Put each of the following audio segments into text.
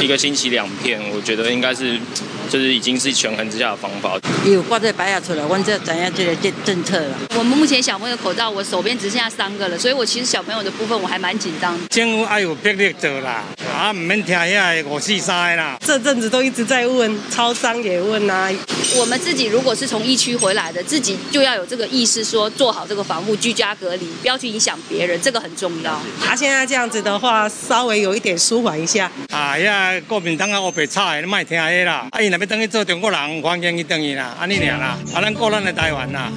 一个星期两片，我觉得应该是就是已经是权衡之下的方法。有挂在白牙出来，我这怎样这个政政策了？我们目前小朋友口罩，我手边只剩下三个了，所以我其实小朋友的部分我还蛮紧张。政府爱有魄力做啦，啊，唔免听遐五四三啦。这阵子都一直在问，超商也问啊。我们自己如果是从疫区回来的，自己就要有这个意识，说做好这个防护，居家隔离，不要去影响别人，这个很重要。他现在这样子的话，稍微有一点舒缓一下。啊，呀国民党啊，我白吵，你莫听遐啦。要等于做中国人，欢迎伊等于啦，安尼尔啦。啊，咱过咱的台湾啦。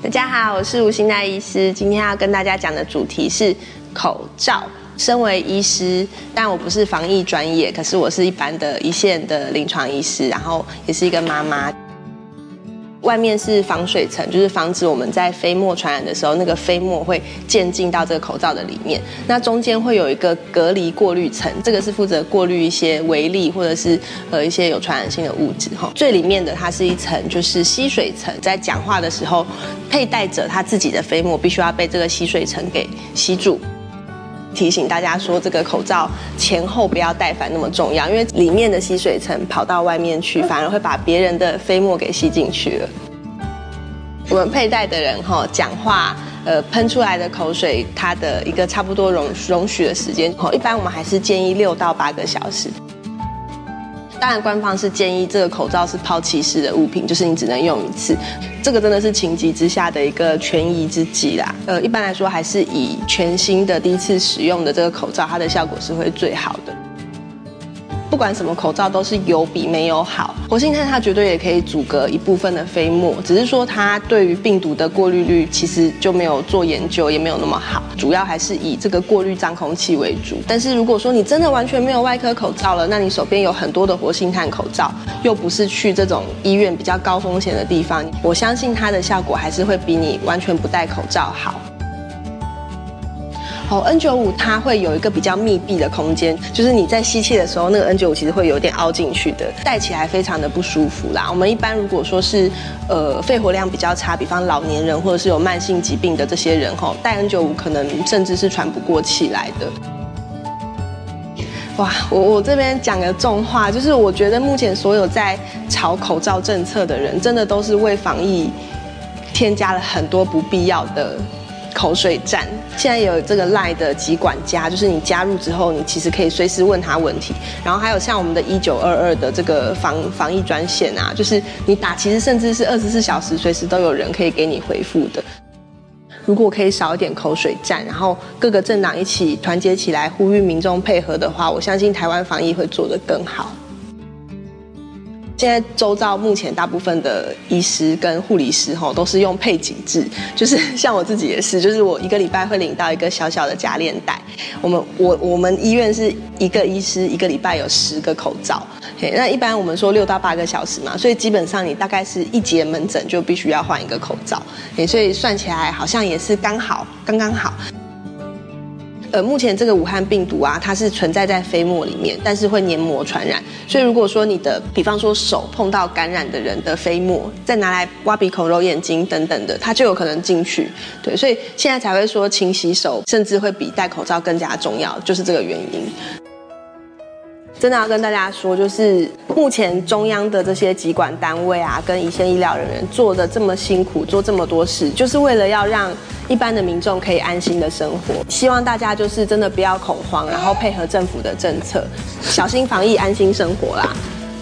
大家好，我是吴欣娜医师，今天要跟大家讲的主题是口罩。身为医师，但我不是防疫专业，可是我是一般的一线的临床医师，然后也是一个妈妈。外面是防水层，就是防止我们在飞沫传染的时候，那个飞沫会溅进到这个口罩的里面。那中间会有一个隔离过滤层，这个是负责过滤一些微粒或者是呃一些有传染性的物质哈。最里面的它是一层就是吸水层，在讲话的时候，佩戴者他自己的飞沫必须要被这个吸水层给吸住。提醒大家说，这个口罩前后不要戴反那么重要，因为里面的吸水层跑到外面去，反而会把别人的飞沫给吸进去了。我们佩戴的人哈，讲话呃喷出来的口水，它的一个差不多容容许的时间，一般我们还是建议六到八个小时。当然，官方是建议这个口罩是抛弃式的物品，就是你只能用一次。这个真的是情急之下的一个权宜之计啦。呃，一般来说还是以全新的第一次使用的这个口罩，它的效果是会最好的。不管什么口罩都是有比没有好。活性炭它绝对也可以阻隔一部分的飞沫，只是说它对于病毒的过滤率其实就没有做研究，也没有那么好。主要还是以这个过滤脏空气为主。但是如果说你真的完全没有外科口罩了，那你手边有很多的活性炭口罩，又不是去这种医院比较高风险的地方，我相信它的效果还是会比你完全不戴口罩好。哦，N95 它会有一个比较密闭的空间，就是你在吸气的时候，那个 N95 其实会有点凹进去的，戴起来非常的不舒服啦。我们一般如果说是呃肺活量比较差，比方老年人或者是有慢性疾病的这些人，吼，戴 N95 可能甚至是喘不过气来的。哇，我我这边讲个重话，就是我觉得目前所有在炒口罩政策的人，真的都是为防疫添加了很多不必要的。口水战，现在有这个赖的疾管家，就是你加入之后，你其实可以随时问他问题。然后还有像我们的一九二二的这个防防疫专线啊，就是你打，其实甚至是二十四小时随时都有人可以给你回复的。如果可以少一点口水战，然后各个政党一起团结起来，呼吁民众配合的话，我相信台湾防疫会做得更好。现在周遭目前大部分的医师跟护理师哈都是用配给制，就是像我自己也是，就是我一个礼拜会领到一个小小的夹链袋。我们我我们医院是一个医师一个礼拜有十个口罩，嘿那一般我们说六到八个小时嘛，所以基本上你大概是一节门诊就必须要换一个口罩，所以算起来好像也是刚好刚刚好。呃，目前这个武汉病毒啊，它是存在在飞沫里面，但是会黏膜传染。所以如果说你的，比方说手碰到感染的人的飞沫，再拿来挖鼻孔、揉眼睛等等的，它就有可能进去。对，所以现在才会说勤洗手，甚至会比戴口罩更加重要，就是这个原因。真的要跟大家说，就是目前中央的这些疾管单位啊，跟一线医疗人员做的这么辛苦，做这么多事，就是为了要让一般的民众可以安心的生活。希望大家就是真的不要恐慌，然后配合政府的政策，小心防疫，安心生活啦。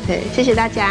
对，谢谢大家。